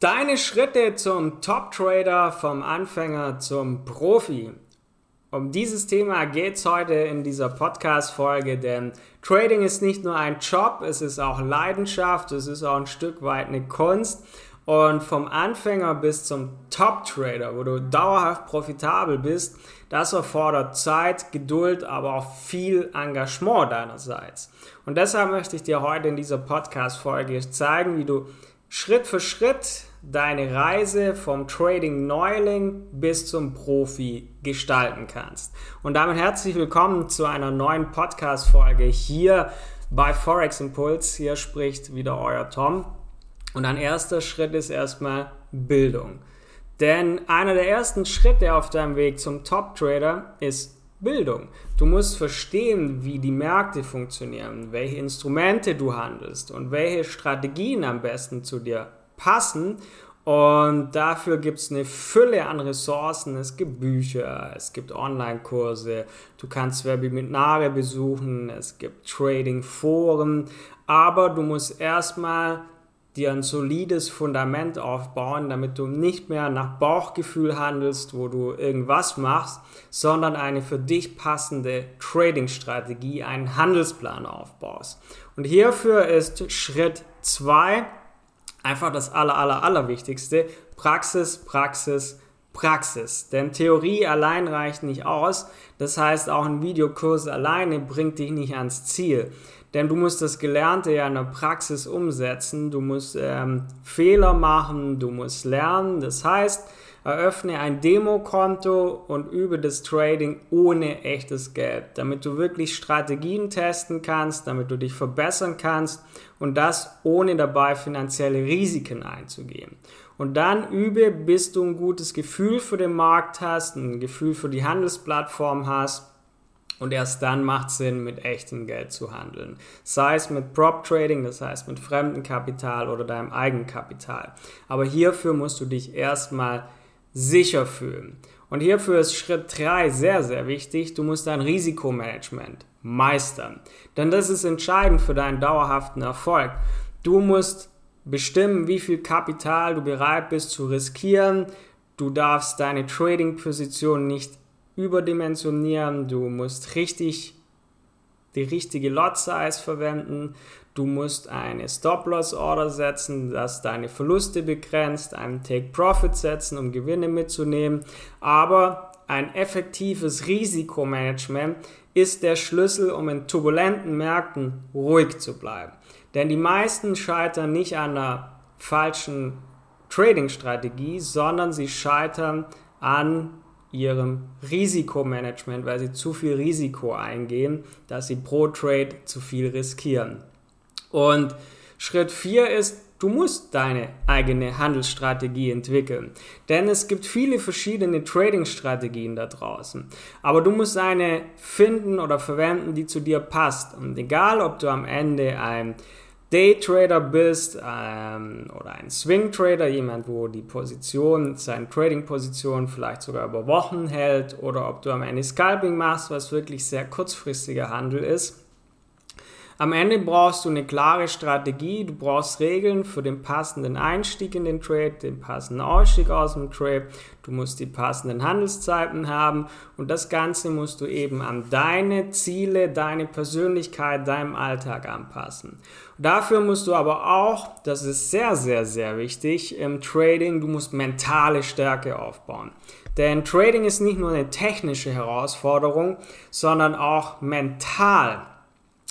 Deine Schritte zum Top-Trader vom Anfänger zum Profi. Um dieses Thema geht es heute in dieser Podcast-Folge, denn Trading ist nicht nur ein Job, es ist auch Leidenschaft, es ist auch ein Stück weit eine Kunst. Und vom Anfänger bis zum Top-Trader, wo du dauerhaft profitabel bist, das erfordert Zeit, Geduld, aber auch viel Engagement deinerseits. Und deshalb möchte ich dir heute in dieser Podcast-Folge zeigen, wie du Schritt für Schritt deine Reise vom Trading Neuling bis zum Profi gestalten kannst. Und damit herzlich willkommen zu einer neuen Podcast-Folge hier bei Forex Impuls. Hier spricht wieder euer Tom. Und ein erster Schritt ist erstmal Bildung. Denn einer der ersten Schritte auf deinem Weg zum Top-Trader ist Bildung. Du musst verstehen, wie die Märkte funktionieren, welche Instrumente du handelst und welche Strategien am besten zu dir passen. Und dafür gibt es eine Fülle an Ressourcen. Es gibt Bücher, es gibt Online-Kurse, du kannst Webinare besuchen, es gibt Trading-Foren. Aber du musst erstmal dir ein solides Fundament aufbauen, damit du nicht mehr nach Bauchgefühl handelst, wo du irgendwas machst, sondern eine für dich passende Trading-Strategie, einen Handelsplan aufbaust. Und hierfür ist Schritt 2 einfach das aller, aller, allerwichtigste, Praxis, Praxis, Praxis. Denn Theorie allein reicht nicht aus. Das heißt, auch ein Videokurs alleine bringt dich nicht ans Ziel. Denn du musst das Gelernte ja in der Praxis umsetzen. Du musst ähm, Fehler machen, du musst lernen. Das heißt, eröffne ein Demokonto und übe das Trading ohne echtes Geld, damit du wirklich Strategien testen kannst, damit du dich verbessern kannst und das ohne dabei finanzielle Risiken einzugehen. Und dann übe, bis du ein gutes Gefühl für den Markt hast, ein Gefühl für die Handelsplattform hast und erst dann macht es Sinn, mit echtem Geld zu handeln. Sei es mit Prop Trading, das heißt mit fremdem Kapital oder deinem Eigenkapital. Aber hierfür musst du dich erstmal sicher fühlen. Und hierfür ist Schritt 3 sehr, sehr wichtig. Du musst dein Risikomanagement meistern. Denn das ist entscheidend für deinen dauerhaften Erfolg. Du musst bestimmen, wie viel Kapital du bereit bist zu riskieren. Du darfst deine Trading-Position nicht überdimensionieren, du musst richtig die richtige Lot Size verwenden, du musst eine Stop-Loss Order setzen, das deine Verluste begrenzt, einen Take Profit setzen, um Gewinne mitzunehmen, aber ein effektives Risikomanagement ist der Schlüssel, um in turbulenten Märkten ruhig zu bleiben. Denn die meisten scheitern nicht an einer falschen Trading-Strategie, sondern sie scheitern an ihrem Risikomanagement, weil sie zu viel Risiko eingehen, dass sie pro Trade zu viel riskieren. Und Schritt 4 ist, du musst deine eigene Handelsstrategie entwickeln. Denn es gibt viele verschiedene Trading-Strategien da draußen. Aber du musst eine finden oder verwenden, die zu dir passt. Und egal, ob du am Ende ein Daytrader bist ähm, oder ein Swing Trader, jemand, wo die Position, seine Trading-Position vielleicht sogar über Wochen hält, oder ob du am Ende Scalping machst, was wirklich sehr kurzfristiger Handel ist, am Ende brauchst du eine klare Strategie, du brauchst Regeln für den passenden Einstieg in den Trade, den passenden Ausstieg aus dem Trade, du musst die passenden Handelszeiten haben und das Ganze musst du eben an deine Ziele, deine Persönlichkeit, deinem Alltag anpassen. Dafür musst du aber auch, das ist sehr, sehr, sehr wichtig im Trading, du musst mentale Stärke aufbauen. Denn Trading ist nicht nur eine technische Herausforderung, sondern auch mental.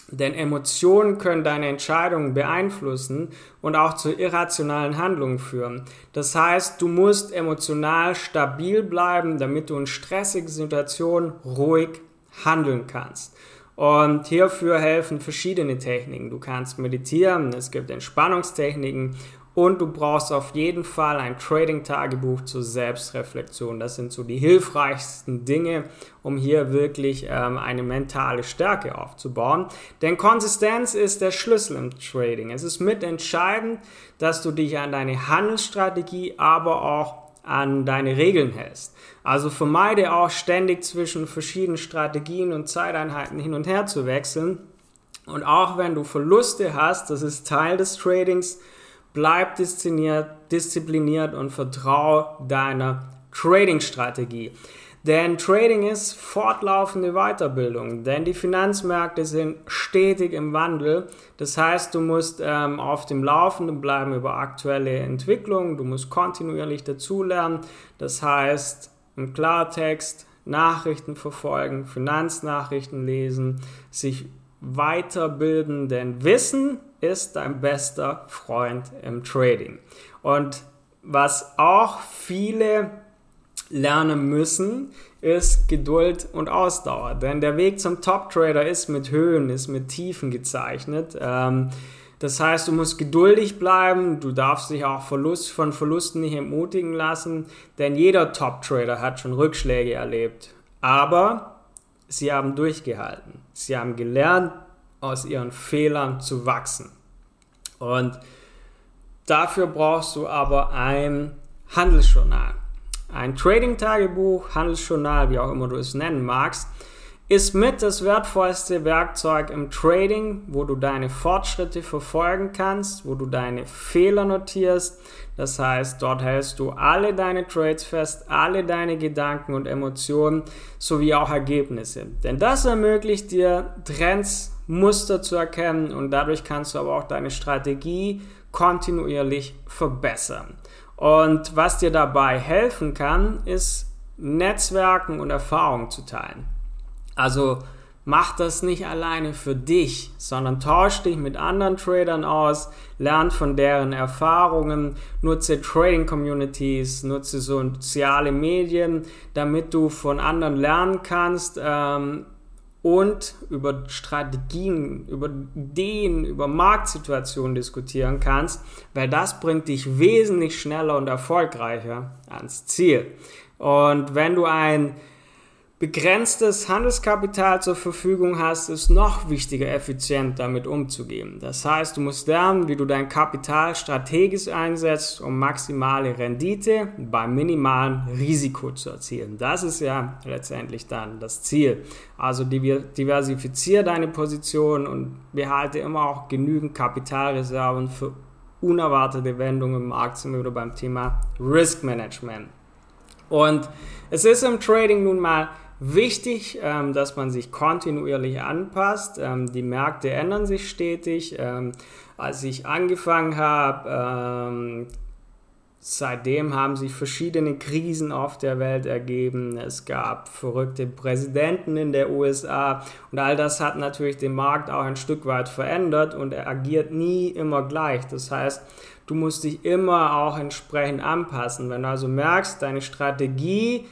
Denn Emotionen können deine Entscheidungen beeinflussen und auch zu irrationalen Handlungen führen. Das heißt, du musst emotional stabil bleiben, damit du in stressigen Situationen ruhig handeln kannst. Und hierfür helfen verschiedene Techniken. Du kannst meditieren, es gibt Entspannungstechniken und du brauchst auf jeden Fall ein Trading-Tagebuch zur Selbstreflexion. Das sind so die hilfreichsten Dinge, um hier wirklich ähm, eine mentale Stärke aufzubauen. Denn Konsistenz ist der Schlüssel im Trading. Es ist mitentscheidend, dass du dich an deine Handelsstrategie, aber auch an deine Regeln hältst. Also vermeide auch ständig zwischen verschiedenen Strategien und Zeiteinheiten hin und her zu wechseln. Und auch wenn du Verluste hast, das ist Teil des Tradings, bleib diszipliniert, und vertrau deiner Trading-Strategie. Denn Trading ist fortlaufende Weiterbildung, denn die Finanzmärkte sind stetig im Wandel. Das heißt, du musst ähm, auf dem Laufenden bleiben über aktuelle Entwicklungen, du musst kontinuierlich dazulernen. Das heißt, im Klartext Nachrichten verfolgen, Finanznachrichten lesen, sich weiterbilden, denn Wissen ist dein bester Freund im Trading. Und was auch viele lernen müssen, ist Geduld und Ausdauer. Denn der Weg zum Top-Trader ist mit Höhen, ist mit Tiefen gezeichnet. Ähm, das heißt, du musst geduldig bleiben, du darfst dich auch Verlust, von Verlusten nicht entmutigen lassen, denn jeder Top-Trader hat schon Rückschläge erlebt. Aber sie haben durchgehalten. Sie haben gelernt, aus ihren Fehlern zu wachsen. Und dafür brauchst du aber ein Handelsjournal. Ein Trading-Tagebuch, Handelsjournal, wie auch immer du es nennen magst, ist mit das wertvollste Werkzeug im Trading, wo du deine Fortschritte verfolgen kannst, wo du deine Fehler notierst. Das heißt, dort hältst du alle deine Trades fest, alle deine Gedanken und Emotionen sowie auch Ergebnisse. Denn das ermöglicht dir Trends, Muster zu erkennen und dadurch kannst du aber auch deine Strategie kontinuierlich verbessern. Und was dir dabei helfen kann, ist Netzwerken und Erfahrungen zu teilen. Also mach das nicht alleine für dich, sondern tausch dich mit anderen Tradern aus, lern von deren Erfahrungen, nutze Trading Communities, nutze soziale Medien, damit du von anderen lernen kannst ähm, und über Strategien, über Ideen, über Marktsituationen diskutieren kannst, weil das bringt dich wesentlich schneller und erfolgreicher ans Ziel. Und wenn du ein begrenztes Handelskapital zur Verfügung hast, ist noch wichtiger, effizient damit umzugehen. Das heißt, du musst lernen, wie du dein Kapital strategisch einsetzt, um maximale Rendite beim minimalen Risiko zu erzielen. Das ist ja letztendlich dann das Ziel. Also diversifiziere deine Position und behalte immer auch genügend Kapitalreserven für unerwartete Wendungen im Markt, sind wir wieder beim Thema Risk Management. Und es ist im Trading nun mal Wichtig, ähm, dass man sich kontinuierlich anpasst. Ähm, die Märkte ändern sich stetig. Ähm, als ich angefangen habe, ähm, seitdem haben sich verschiedene Krisen auf der Welt ergeben. Es gab verrückte Präsidenten in der USA und all das hat natürlich den Markt auch ein Stück weit verändert und er agiert nie immer gleich. Das heißt, du musst dich immer auch entsprechend anpassen. Wenn du also merkst, deine Strategie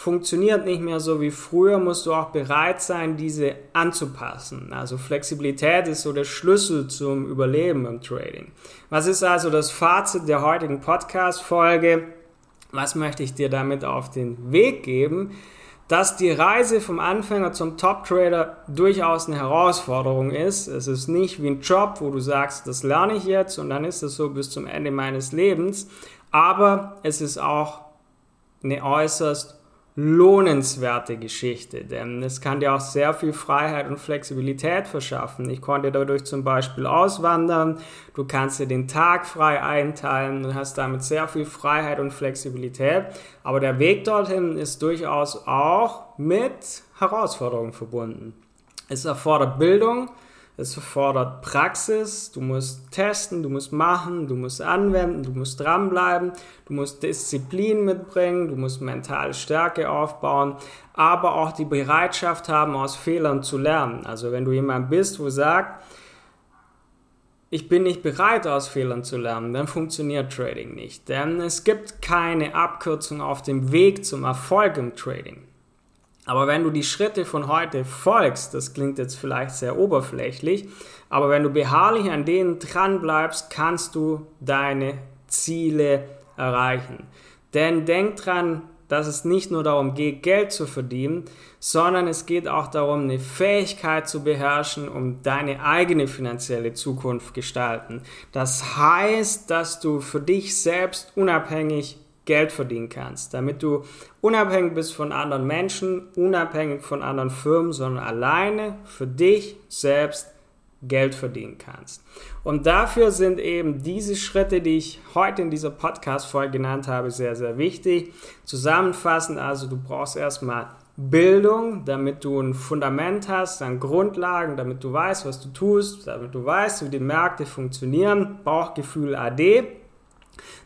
funktioniert nicht mehr so wie früher, musst du auch bereit sein, diese anzupassen. Also Flexibilität ist so der Schlüssel zum Überleben im Trading. Was ist also das Fazit der heutigen Podcast-Folge? Was möchte ich dir damit auf den Weg geben? Dass die Reise vom Anfänger zum Top-Trader durchaus eine Herausforderung ist. Es ist nicht wie ein Job, wo du sagst, das lerne ich jetzt und dann ist es so bis zum Ende meines Lebens. Aber es ist auch eine äußerst lohnenswerte Geschichte, denn es kann dir auch sehr viel Freiheit und Flexibilität verschaffen. Ich konnte dadurch zum Beispiel auswandern, du kannst dir den Tag frei einteilen und hast damit sehr viel Freiheit und Flexibilität, aber der Weg dorthin ist durchaus auch mit Herausforderungen verbunden. Es erfordert Bildung, es erfordert Praxis, du musst testen, du musst machen, du musst anwenden, du musst dranbleiben, du musst Disziplin mitbringen, du musst mentale Stärke aufbauen, aber auch die Bereitschaft haben, aus Fehlern zu lernen. Also wenn du jemand bist, wo sagt, ich bin nicht bereit, aus Fehlern zu lernen, dann funktioniert Trading nicht. Denn es gibt keine Abkürzung auf dem Weg zum Erfolg im Trading. Aber wenn du die Schritte von heute folgst, das klingt jetzt vielleicht sehr oberflächlich, aber wenn du beharrlich an denen dran bleibst, kannst du deine Ziele erreichen. Denn denk dran, dass es nicht nur darum geht, Geld zu verdienen, sondern es geht auch darum, eine Fähigkeit zu beherrschen, um deine eigene finanzielle Zukunft gestalten. Das heißt, dass du für dich selbst unabhängig Geld verdienen kannst, damit du unabhängig bist von anderen Menschen, unabhängig von anderen Firmen, sondern alleine für dich selbst Geld verdienen kannst. Und dafür sind eben diese Schritte, die ich heute in dieser Podcast-Folge genannt habe, sehr, sehr wichtig. Zusammenfassend also, du brauchst erstmal Bildung, damit du ein Fundament hast, dann Grundlagen, damit du weißt, was du tust, damit du weißt, wie die Märkte funktionieren, Bauchgefühl AD.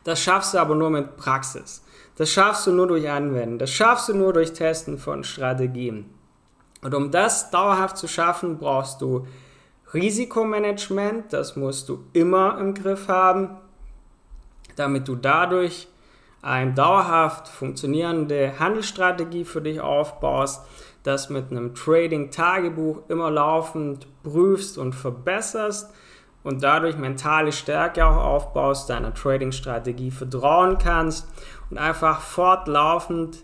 Das schaffst du aber nur mit Praxis. Das schaffst du nur durch Anwenden. Das schaffst du nur durch Testen von Strategien. Und um das dauerhaft zu schaffen, brauchst du Risikomanagement. Das musst du immer im Griff haben, damit du dadurch eine dauerhaft funktionierende Handelsstrategie für dich aufbaust, das mit einem Trading-Tagebuch immer laufend prüfst und verbesserst und dadurch mentale Stärke auch aufbaust, deiner Trading-Strategie vertrauen kannst und einfach fortlaufend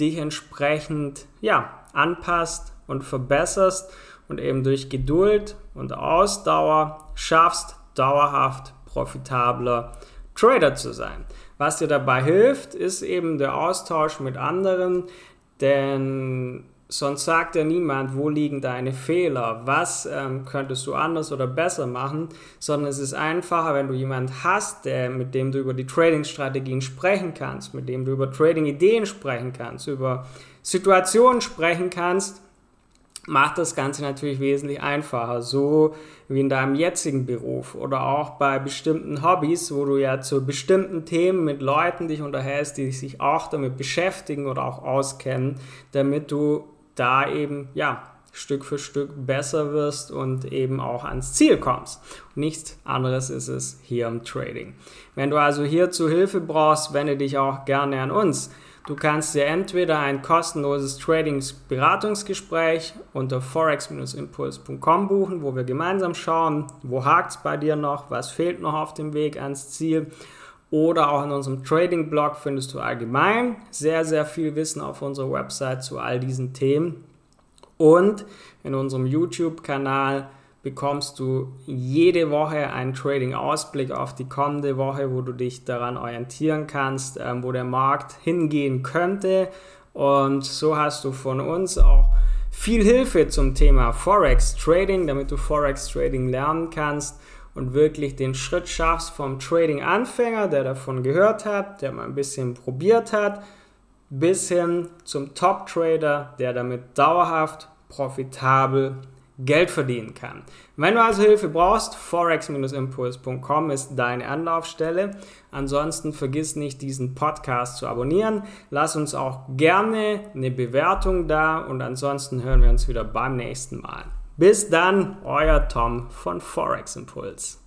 dich entsprechend ja, anpasst und verbesserst und eben durch Geduld und Ausdauer schaffst, dauerhaft profitabler Trader zu sein. Was dir dabei hilft, ist eben der Austausch mit anderen, denn sonst sagt ja niemand, wo liegen deine Fehler, was ähm, könntest du anders oder besser machen, sondern es ist einfacher, wenn du jemanden hast, der, mit dem du über die Trading-Strategien sprechen kannst, mit dem du über Trading-Ideen sprechen kannst, über Situationen sprechen kannst, macht das Ganze natürlich wesentlich einfacher, so wie in deinem jetzigen Beruf oder auch bei bestimmten Hobbys, wo du ja zu bestimmten Themen mit Leuten dich unterhältst, die sich auch damit beschäftigen oder auch auskennen, damit du da eben ja Stück für Stück besser wirst und eben auch ans Ziel kommst. Nichts anderes ist es hier im Trading. Wenn du also hier zu Hilfe brauchst, wende dich auch gerne an uns. Du kannst dir entweder ein kostenloses Tradings-Beratungsgespräch unter forex-impuls.com buchen, wo wir gemeinsam schauen, wo hakt es bei dir noch, was fehlt noch auf dem Weg ans Ziel. Oder auch in unserem Trading-Blog findest du allgemein sehr, sehr viel Wissen auf unserer Website zu all diesen Themen. Und in unserem YouTube-Kanal bekommst du jede Woche einen Trading-Ausblick auf die kommende Woche, wo du dich daran orientieren kannst, ähm, wo der Markt hingehen könnte. Und so hast du von uns auch viel Hilfe zum Thema Forex Trading, damit du Forex Trading lernen kannst und wirklich den Schritt schaffst vom Trading-Anfänger, der davon gehört hat, der mal ein bisschen probiert hat, bis hin zum Top-Trader, der damit dauerhaft profitabel Geld verdienen kann. Wenn du also Hilfe brauchst, forex-impuls.com ist deine Anlaufstelle. Ansonsten vergiss nicht, diesen Podcast zu abonnieren. Lass uns auch gerne eine Bewertung da und ansonsten hören wir uns wieder beim nächsten Mal. Bis dann, euer Tom von Forex Impuls.